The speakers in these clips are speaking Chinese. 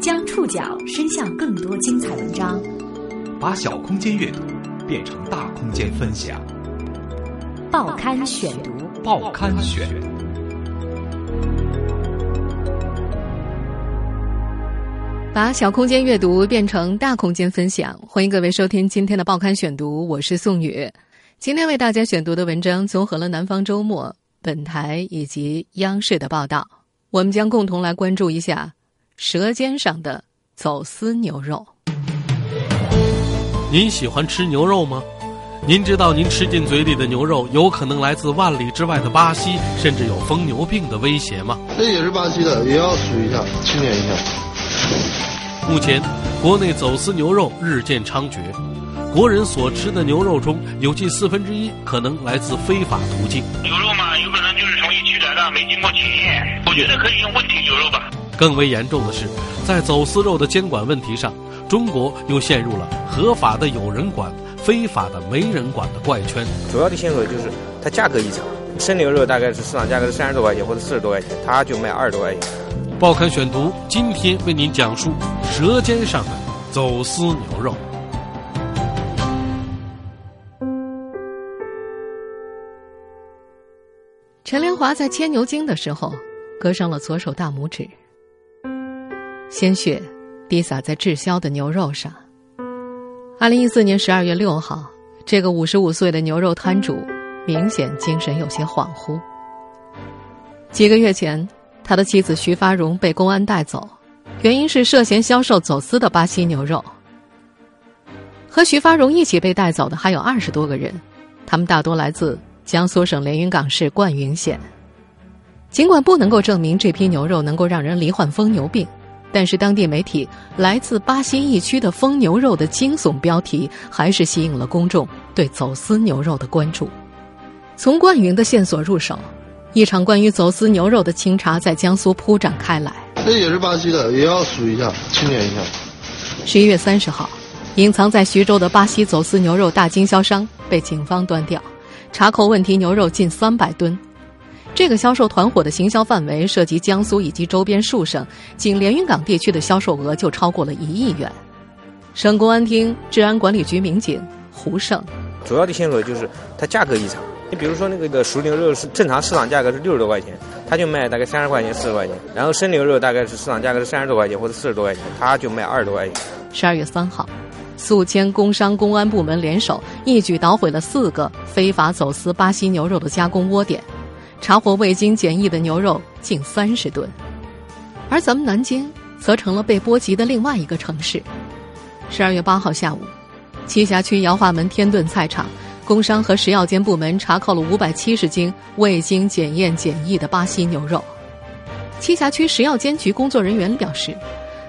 将触角伸向更多精彩文章，把小空间阅读变成大空间分享。报刊选读，报刊选。把小空间阅读变成大空间分享，欢迎各位收听今天的报刊选读，我是宋宇。今天为大家选读的文章综合了《南方周末》、本台以及央视的报道，我们将共同来关注一下。舌尖上的走私牛肉。您喜欢吃牛肉吗？您知道您吃进嘴里的牛肉有可能来自万里之外的巴西，甚至有疯牛病的威胁吗？这也是巴西的，也要数一下，清点一下。目前，国内走私牛肉日渐猖獗，国人所吃的牛肉中有近四分之一可能来自非法途径。没经过检验。我觉得可以用问题牛肉吧。更为严重的是，在走私肉的监管问题上，中国又陷入了合法的有人管、非法的没人管的怪圈。主要的线索就是它价格异常，生牛肉大概是市场价格是三十多块钱或者四十多块钱，它就卖二十多块钱。报刊选读今天为您讲述舌尖上的走私牛肉。陈连华在切牛筋的时候，割伤了左手大拇指。鲜血滴洒在滞销的牛肉上。二零一四年十二月六号，这个五十五岁的牛肉摊主明显精神有些恍惚。几个月前，他的妻子徐发荣被公安带走，原因是涉嫌销售走私的巴西牛肉。和徐发荣一起被带走的还有二十多个人，他们大多来自江苏省连云港市灌云县。尽管不能够证明这批牛肉能够让人罹患疯牛病。但是，当地媒体来自巴西疫区的疯牛肉的惊悚标题，还是吸引了公众对走私牛肉的关注。从灌云的线索入手，一场关于走私牛肉的清查在江苏铺展开来。这也是巴西的，也要数一下，清点一下。十一月三十号，隐藏在徐州的巴西走私牛肉大经销商被警方端掉，查扣问题牛肉近三百吨。这个销售团伙的行销范围涉及江苏以及周边数省，仅连云港地区的销售额就超过了一亿元。省公安厅治安管理局民警胡胜，主要的线索就是它价格异常。你比如说那个的熟牛肉是正常市场价格是六十多块钱，他就卖大概三十块钱、四十块钱；然后生牛肉大概是市场价格是三十多块钱或者四十多块钱，他就卖二十多块钱。十二月三号，宿迁工商公安部门联手，一举捣毁了四个非法走私巴西牛肉的加工窝点。查获未经检疫的牛肉近三十吨，而咱们南京则成了被波及的另外一个城市。十二月八号下午，栖霞区姚化门天顿菜场，工商和食药监部门查扣了五百七十斤未经检验检疫的巴西牛肉。栖霞区食药监局工作人员表示，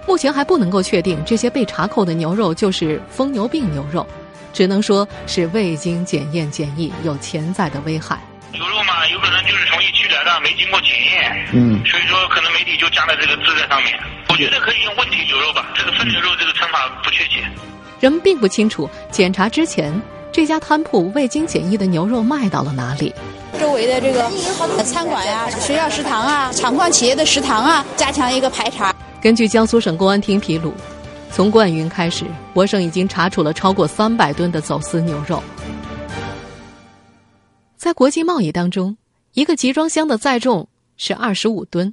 目前还不能够确定这些被查扣的牛肉就是疯牛病牛肉，只能说是未经检验检疫，有潜在的危害。牛肉嘛，有可能就是从疫区来的，没经过检验，嗯，所以说可能媒体就加了这个字在上面。我觉得可以用问题牛肉吧，这个疯牛肉这个称法不确切。人们并不清楚检查之前这家摊铺未经检疫的牛肉卖到了哪里。周围的这个餐馆呀、学校食堂啊、厂矿企业的食堂啊，加强一个排查。根据江苏省公安厅披露，从灌云开始，我省已经查处了超过三百吨的走私牛肉。在国际贸易当中，一个集装箱的载重是二十五吨，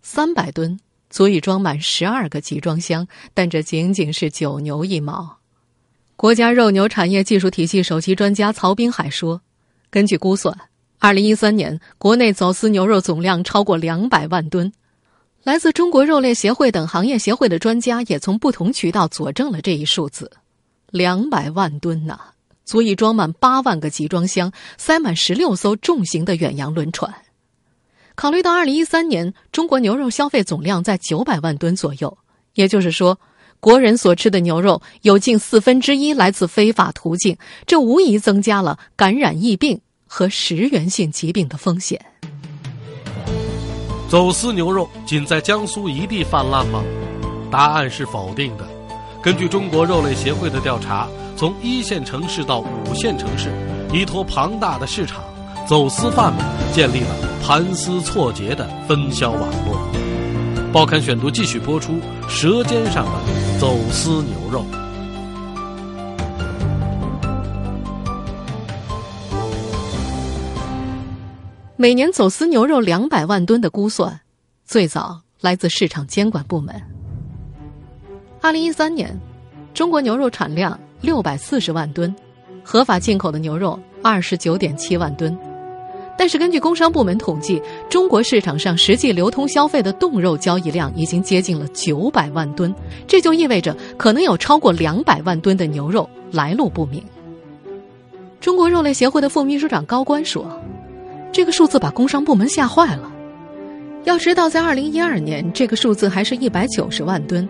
三百吨足以装满十二个集装箱，但这仅仅是九牛一毛。国家肉牛产业技术体系首席专家曹滨海说：“根据估算，二零一三年国内走私牛肉总量超过两百万吨。来自中国肉类协会等行业协会的专家也从不同渠道佐证了这一数字，两百万吨呐！”足以装满八万个集装箱，塞满十六艘重型的远洋轮船。考虑到二零一三年中国牛肉消费总量在九百万吨左右，也就是说，国人所吃的牛肉有近四分之一来自非法途径，这无疑增加了感染疫病和食源性疾病的风险。走私牛肉仅在江苏一地泛滥吗？答案是否定的。根据中国肉类协会的调查。从一线城市到五线城市，依托庞大的市场，走私贩们建立了盘丝错节的分销网络。报刊选读继续播出《舌尖上的走私牛肉》。每年走私牛肉两百万吨的估算，最早来自市场监管部门。二零一三年，中国牛肉产量六百四十万吨，合法进口的牛肉二十九点七万吨。但是，根据工商部门统计，中国市场上实际流通消费的冻肉交易量已经接近了九百万吨，这就意味着可能有超过两百万吨的牛肉来路不明。中国肉类协会的副秘书长高官说。这个数字把工商部门吓坏了。要知道，在二零一二年，这个数字还是一百九十万吨，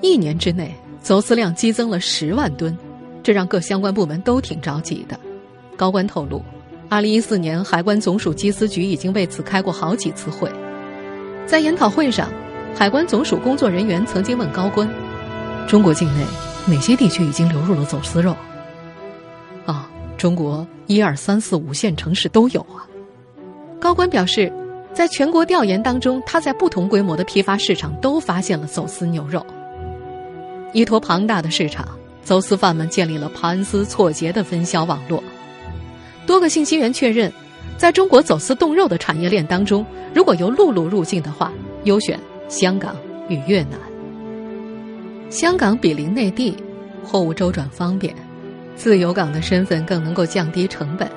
一年之内走私量激增了十万吨，这让各相关部门都挺着急的。高官透露，二零一四年海关总署缉私局已经为此开过好几次会。在研讨会上，海关总署工作人员曾经问高官：“中国境内哪些地区已经流入了走私肉？”啊，中国一二三四五线城市都有啊。高官表示，在全国调研当中，他在不同规模的批发市场都发现了走私牛肉。依托庞大的市场，走私贩们建立了盘丝错节的分销网络。多个信息源确认，在中国走私冻肉的产业链当中，如果由陆路入境的话，优选香港与越南。香港比邻内地，货物周转方便，自由港的身份更能够降低成本。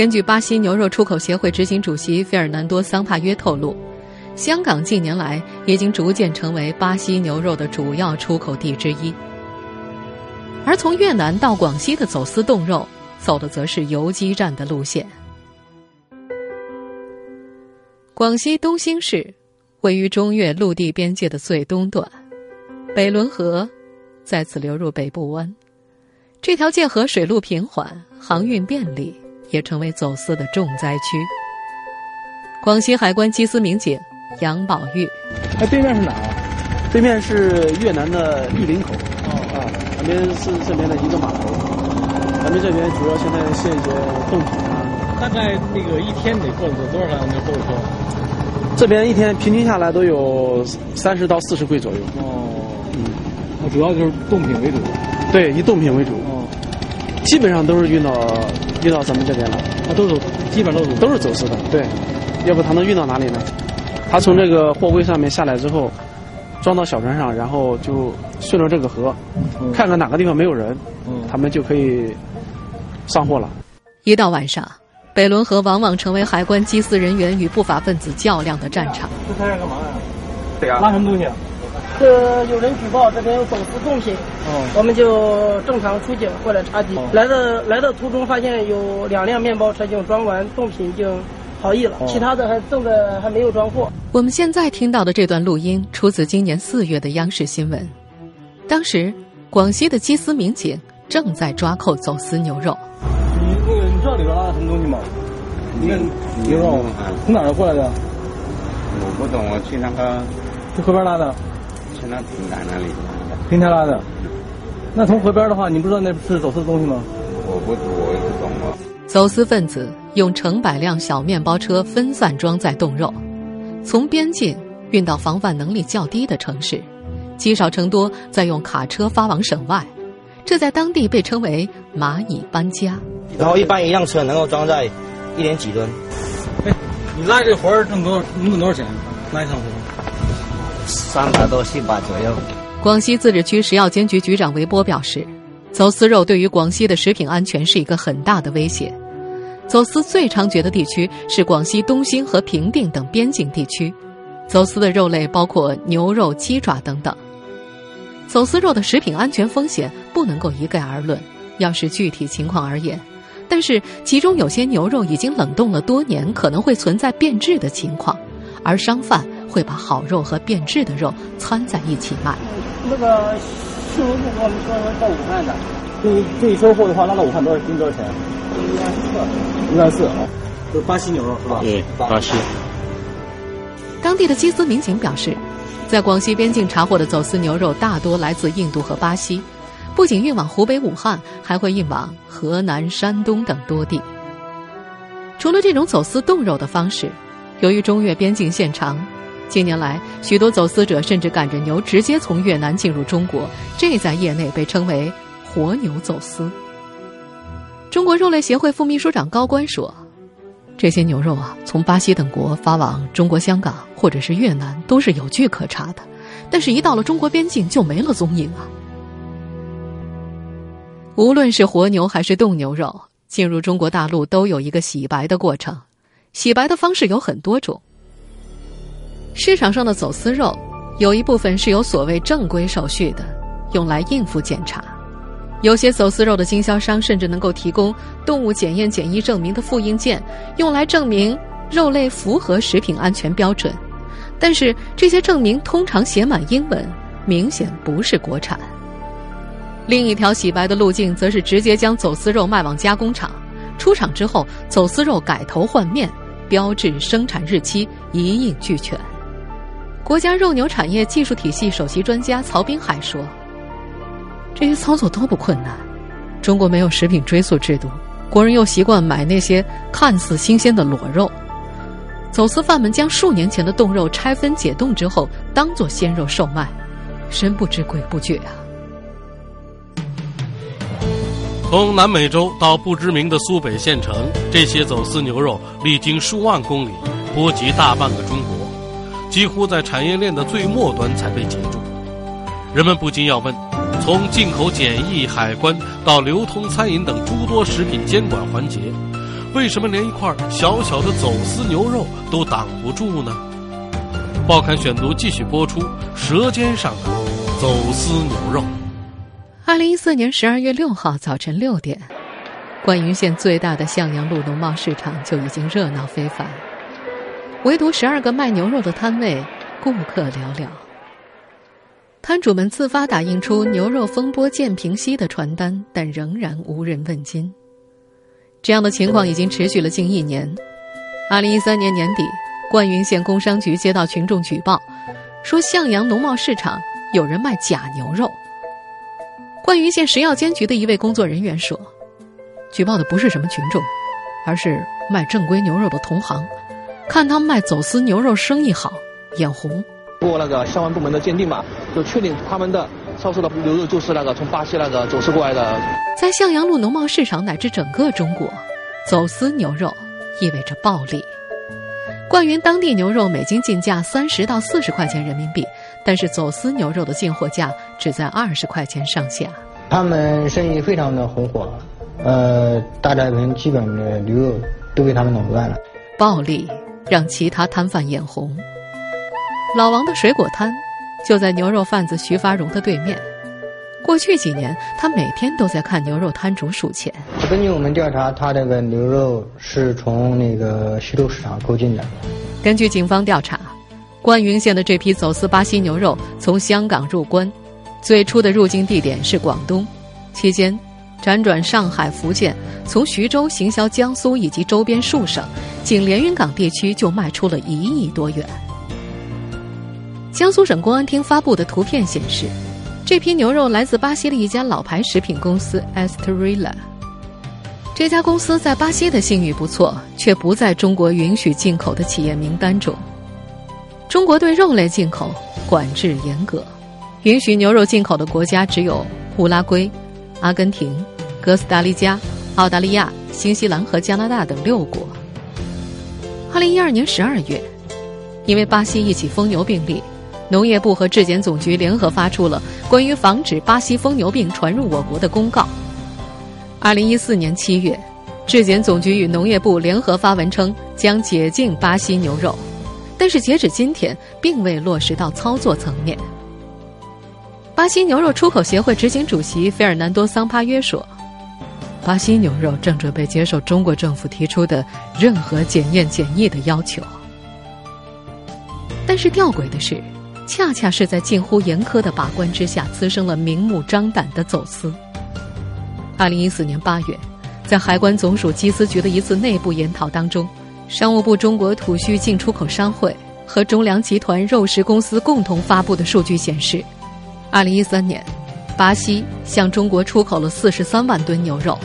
根据巴西牛肉出口协会执行主席费尔南多·桑帕约透露，香港近年来已经逐渐成为巴西牛肉的主要出口地之一。而从越南到广西的走私冻肉，走的则是游击战的路线。广西东兴市位于中越陆地边界的最东段，北仑河在此流入北部湾，这条界河水路平缓，航运便利。也成为走私的重灾区。广西海关缉私民警杨宝玉，哎，对面是哪啊？对面是越南的玉林口。哦啊，咱们是这边的一个码头。咱们这边主要现在卸一些冻品啊。大概那个一天得过走多少辆那货车？这边一天平均下来都有三十到四十柜左右。哦，嗯，那主要就是冻品为主。对，以冻品为主。哦，基本上都是运到。运到咱们这边了，它都是基本都是都是走私的，对，要不他能运到哪里呢？他从这个货柜上面下来之后，装到小船上，然后就顺着这个河，看看哪个地方没有人，他们就可以上货了。一到晚上，北仑河往往成为海关缉私人员与不法分子较量的战场。这他这干嘛呀？对呀，拉什么东西？啊？是有人举报这边有走私冻品，我们就正常出警过来查缉。来的来的途中发现有两辆面包车已经装完冻品已经逃逸了，其他的还正在还没有装货。我们现在听到的这段录音出自今年四月的央视新闻，当时广西的缉私民警正在抓扣走私牛肉。你那个你知道里边拉的什么东西吗？那牛肉从哪儿过来的？我不懂，我去那个去河边拉的。去那平台那里，平台拉的。那从河边的话，你不知道那是走私的东西吗？我不，我也不懂啊。走私分子用成百辆小面包车分散装载冻肉，从边境运到防范能力较低的城市，积少成多，再用卡车发往省外。这在当地被称为“蚂蚁搬家”。然后一般一辆车能够装载一点几吨。哎，你拉这活儿挣多少？能挣多少钱？拉一趟活？三百多、四百左右。广西自治区食药监局局长韦波表示，走私肉对于广西的食品安全是一个很大的威胁。走私最猖獗的地区是广西东兴和平定等边境地区，走私的肉类包括牛肉、鸡爪等等。走私肉的食品安全风险不能够一概而论，要视具体情况而言。但是其中有些牛肉已经冷冻了多年，可能会存在变质的情况，而商贩。会把好肉和变质的肉掺在一起卖。那个新闻部跟我们说说到武汉的，这这一收货的话，拉到武汉多少斤多少钱？一万四。一万四啊，是巴西牛肉是吧？对，巴西。当地的缉私民警表示，在广西边境查获的走私牛肉大多来自印度和巴西，不仅运往湖北武汉，还会运往河南、山东等多地。除了这种走私冻肉的方式，由于中越边境线长，近年来许多走私者甚至赶着牛直接从越南进入中国，这在业内被称为“活牛走私”。中国肉类协会副秘书长高官说：“这些牛肉啊，从巴西等国发往中国香港或者是越南，都是有据可查的，但是，一到了中国边境就没了踪影啊。无论是活牛还是冻牛肉，进入中国大陆都有一个洗白的过程，洗白的方式有很多种。市场上的走私肉，有一部分是有所谓正规手续的，用来应付检查。”有些走私肉的经销商甚至能够提供动物检验检疫证明的复印件，用来证明肉类符合食品安全标准。但是这些证明通常写满英文，明显不是国产。另一条洗白的路径，则是直接将走私肉卖往加工厂，出厂之后，走私肉改头换面，标志、生产日期一应俱全。国家肉牛产业技术体系首席专家曹滨海说。这些操作都不困难。中国没有食品追溯制度，国人又习惯买那些看似新鲜的裸肉。走私犯们将数年前的冻肉拆分解冻之后，当做鲜肉售卖，神不知鬼不觉啊！从南美洲到不知名的苏北县城，这些走私牛肉历经数万公里，波及大半个中国，几乎在产业链的最末端才被截住。人们不禁要问。从进口检疫、海关到流通餐饮等诸多食品监管环节，为什么连一块小小的走私牛肉都挡不住呢？报刊选读继续播出《舌尖上的走私牛肉》。二零一四年十二月六号早晨六点，灌云县最大的向阳路农贸市场就已经热闹非凡，唯独十二个卖牛肉的摊位，顾客寥寥。摊主们自发打印出“牛肉风波渐平息”的传单，但仍然无人问津。这样的情况已经持续了近一年。二零一三年年底，灌云县工商局接到群众举报，说向阳农贸市场有人卖假牛肉。灌云县食药监局的一位工作人员说：“举报的不是什么群众，而是卖正规牛肉的同行，看他们卖走私牛肉生意好，眼红。”通过那个相关部门的鉴定嘛，就确定他们的销售的牛肉就是那个从巴西那个走私过来的。在向阳路农贸市场乃至整个中国，走私牛肉意味着暴利。灌云当地牛肉每斤进价三十到四十块钱人民币，但是走私牛肉的进货价只在二十块钱上下。他们生意非常的红火，呃，大寨人基本的牛肉都被他们垄断了。暴利让其他摊贩眼红。老王的水果摊就在牛肉贩子徐发荣的对面。过去几年，他每天都在看牛肉摊主数钱。根据我们调查，他这个牛肉是从那个徐州市场购进的。根据警方调查，关云县的这批走私巴西牛肉从香港入关，最初的入境地点是广东，期间辗转上海、福建，从徐州行销江苏以及周边数省，仅连云港地区就卖出了一亿多元。江苏省公安厅发布的图片显示，这批牛肉来自巴西的一家老牌食品公司 Estrella。这家公司在巴西的信誉不错，却不在中国允许进口的企业名单中。中国对肉类进口管制严格，允许牛肉进口的国家只有乌拉圭、阿根廷、哥斯达黎加、澳大利亚、新西兰和加拿大等六国。二零一二年十二月，因为巴西一起疯牛病例。农业部和质检总局联合发出了关于防止巴西疯牛病传入我国的公告。二零一四年七月，质检总局与农业部联合发文称将解禁巴西牛肉，但是截止今天并未落实到操作层面。巴西牛肉出口协会执行主席费尔南多·桑帕约说：“巴西牛肉正准备接受中国政府提出的任何检验检疫的要求。”但是吊诡的是。恰恰是在近乎严苛的把关之下，滋生了明目张胆的走私。二零一四年八月，在海关总署缉私局的一次内部研讨当中，商务部中国土畜进出口商会和中粮集团肉食公司共同发布的数据显示，二零一三年，巴西向中国出口了四十三万吨牛肉，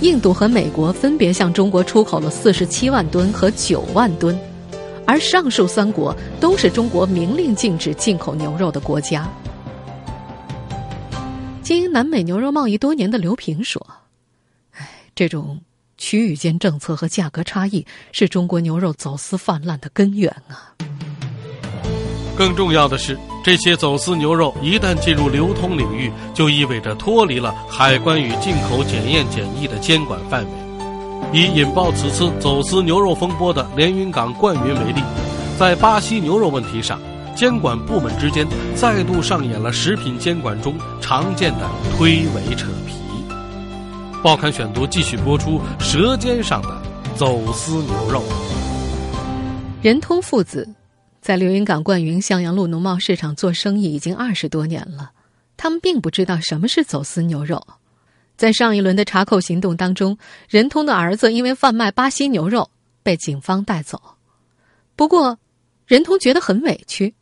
印度和美国分别向中国出口了四十七万吨和九万吨，而上述三国都是中国明令禁止进口牛肉的国家。经营南美牛肉贸易多年的刘平说：“哎，这种区域间政策和价格差异是中国牛肉走私泛滥的根源啊。更重要的是，这些走私牛肉一旦进入流通领域，就意味着脱离了海关与进口检验检疫的监管范围。以引爆此次走私牛肉风波的连云港冠云为例，在巴西牛肉问题上。”监管部门之间再度上演了食品监管中常见的推诿扯皮。报刊选读继续播出：舌尖上的走私牛肉。任通父子在连云港冠云向阳路农贸市场做生意已经二十多年了，他们并不知道什么是走私牛肉。在上一轮的查扣行动当中，任通的儿子因为贩卖巴西牛肉被警方带走。不过，任通觉得很委屈。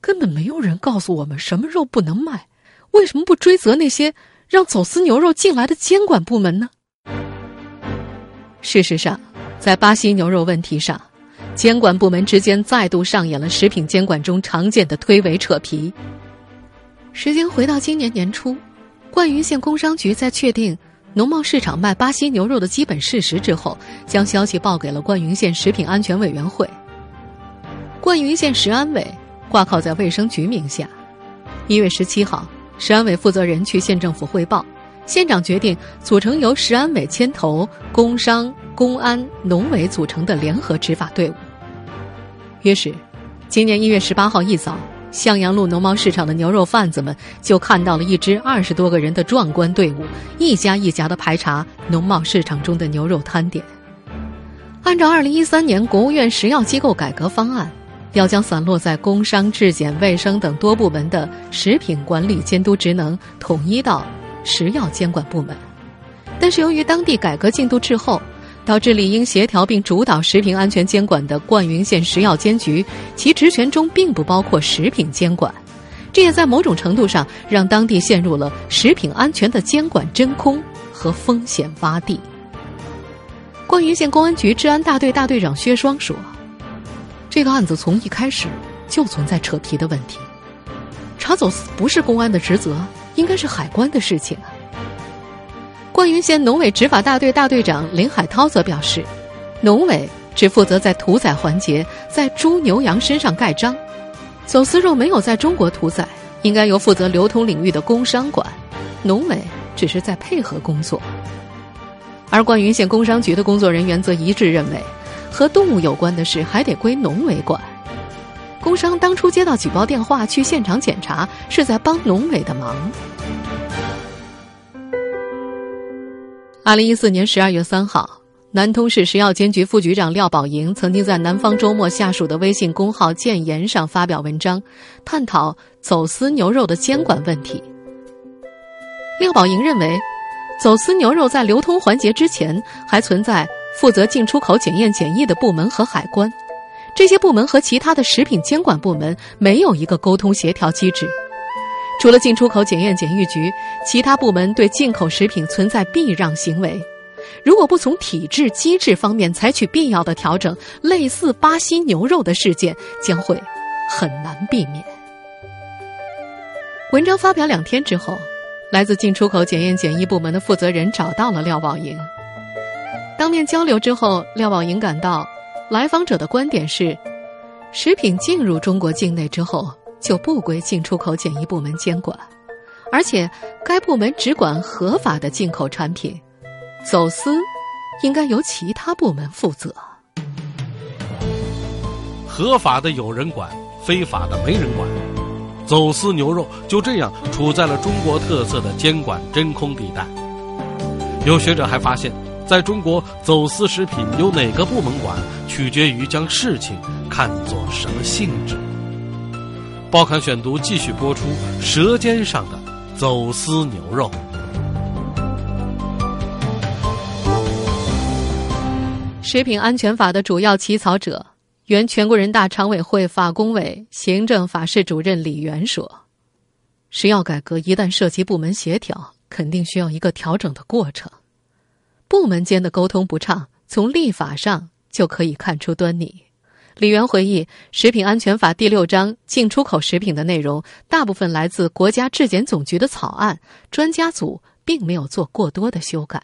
根本没有人告诉我们什么肉不能卖，为什么不追责那些让走私牛肉进来的监管部门呢？事实上，在巴西牛肉问题上，监管部门之间再度上演了食品监管中常见的推诿扯皮。时间回到今年年初，冠云县工商局在确定农贸市场卖巴西牛肉的基本事实之后，将消息报给了冠云县食品安全委员会。冠云县食安委。挂靠在卫生局名下。一月十七号，食安委负责人去县政府汇报，县长决定组成由食安委牵头、工商、公安、农委组成的联合执法队伍。于是，今年一月十八号一早，向阳路农贸市场的牛肉贩子们就看到了一支二十多个人的壮观队伍，一家一家的排查农贸市场中的牛肉摊点。按照二零一三年国务院食药机构改革方案。要将散落在工商、质检、卫生等多部门的食品管理监督职能统一到食药监管部门，但是由于当地改革进度滞后，导致理应协调并主导食品安全监管的灌云县食药监局，其职权中并不包括食品监管，这也在某种程度上让当地陷入了食品安全的监管真空和风险洼地。灌云县公安局治安大队大队长薛双说。这个案子从一开始就存在扯皮的问题，查走私不是公安的职责，应该是海关的事情啊。冠云县农委执法大队大队长林海涛则表示，农委只负责在屠宰环节在猪牛羊身上盖章，走私肉没有在中国屠宰，应该由负责流通领域的工商管，农委只是在配合工作。而冠云县工商局的工作人员则一致认为。和动物有关的事还得归农委管。工商当初接到举报电话去现场检查，是在帮农委的忙。二零一四年十二月三号，南通市食药监局副局长廖宝莹曾经在南方周末下属的微信公号“建言”上发表文章，探讨走私牛肉的监管问题。廖宝莹认为，走私牛肉在流通环节之前还存在。负责进出口检验检疫的部门和海关，这些部门和其他的食品监管部门没有一个沟通协调机制。除了进出口检验检疫局，其他部门对进口食品存在避让行为。如果不从体制机制方面采取必要的调整，类似巴西牛肉的事件将会很难避免。文章发表两天之后，来自进出口检验检疫部门的负责人找到了廖宝莹。当面交流之后，廖宝莹感到，来访者的观点是，食品进入中国境内之后就不归进出口检疫部门监管，而且该部门只管合法的进口产品，走私应该由其他部门负责。合法的有人管，非法的没人管，走私牛肉就这样处在了中国特色的监管真空地带。有学者还发现。在中国，走私食品由哪个部门管，取决于将事情看作什么性质。报刊选读继续播出：舌尖上的走私牛肉。食品安全法的主要起草者、原全国人大常委会法工委行政法室主任李源说：“食药改革一旦涉及部门协调，肯定需要一个调整的过程。”部门间的沟通不畅，从立法上就可以看出端倪。李源回忆，《食品安全法》第六章进出口食品的内容，大部分来自国家质检总局的草案，专家组并没有做过多的修改。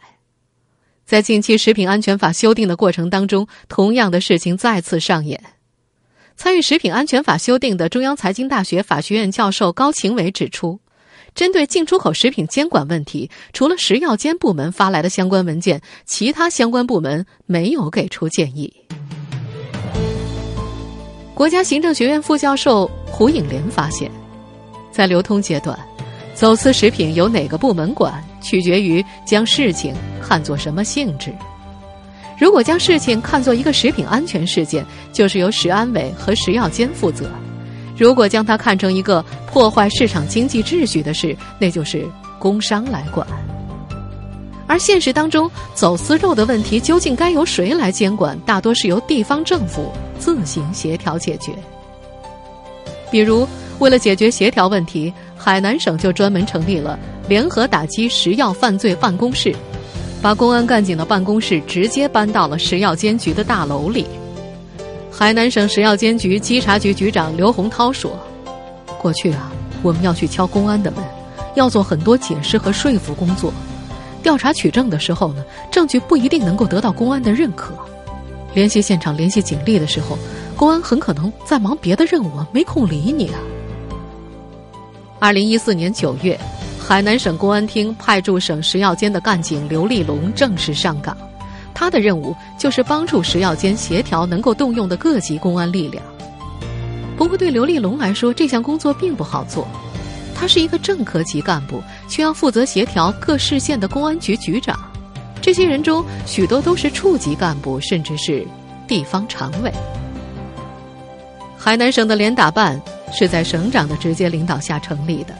在近期《食品安全法》修订的过程当中，同样的事情再次上演。参与《食品安全法》修订的中央财经大学法学院教授高勤伟指出，针对进出口食品监管问题，除了食药监部门发来的相关文件，其他相关部门没有给出建议。国家行政学院副教授胡颖莲发现，在流通阶段，走私食品由哪个部门管，取决于将事情看作什么性质。如果将事情看作一个食品安全事件，就是由食安委和食药监负责；如果将它看成一个破坏市场经济秩序的事，那就是工商来管。而现实当中，走私肉的问题究竟该由谁来监管？大多是由地方政府自行协调解决。比如，为了解决协调问题，海南省就专门成立了联合打击食药犯罪办公室，把公安干警的办公室直接搬到了食药监局的大楼里。海南省食药监局稽查局局长刘洪涛说：“过去啊，我们要去敲公安的门，要做很多解释和说服工作。”调查取证的时候呢，证据不一定能够得到公安的认可。联系现场、联系警力的时候，公安很可能在忙别的任务，没空理你啊。二零一四年九月，海南省公安厅派驻省食药监的干警刘立龙正式上岗，他的任务就是帮助食药监协调能够动用的各级公安力量。不过，对刘立龙来说，这项工作并不好做。他是一个正科级干部，却要负责协调各市县的公安局局长。这些人中，许多都是处级干部，甚至是地方常委。海南省的联打办是在省长的直接领导下成立的。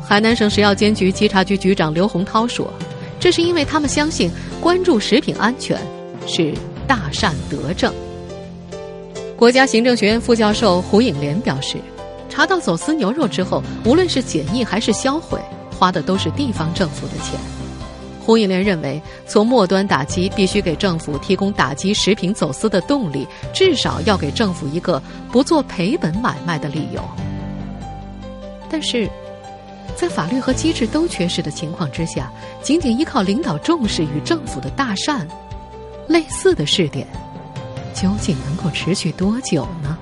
海南省食药监局稽查局局长刘洪涛说：“这是因为他们相信，关注食品安全是大善德政。”国家行政学院副教授胡颖莲表示。查到走私牛肉之后，无论是检疫还是销毁，花的都是地方政府的钱。胡颖莲认为，从末端打击，必须给政府提供打击食品走私的动力，至少要给政府一个不做赔本买卖的理由。但是，在法律和机制都缺失的情况之下，仅仅依靠领导重视与政府的大善，类似的试点，究竟能够持续多久呢？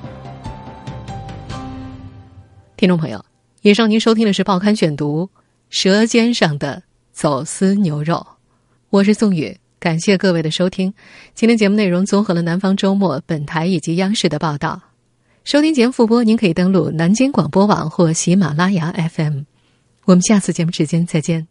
听众朋友，以上您收听的是《报刊选读》，《舌尖上的走私牛肉》，我是宋宇，感谢各位的收听。今天节目内容综合了南方周末、本台以及央视的报道。收听节目复播，您可以登录南京广播网或喜马拉雅 FM。我们下次节目时间再见。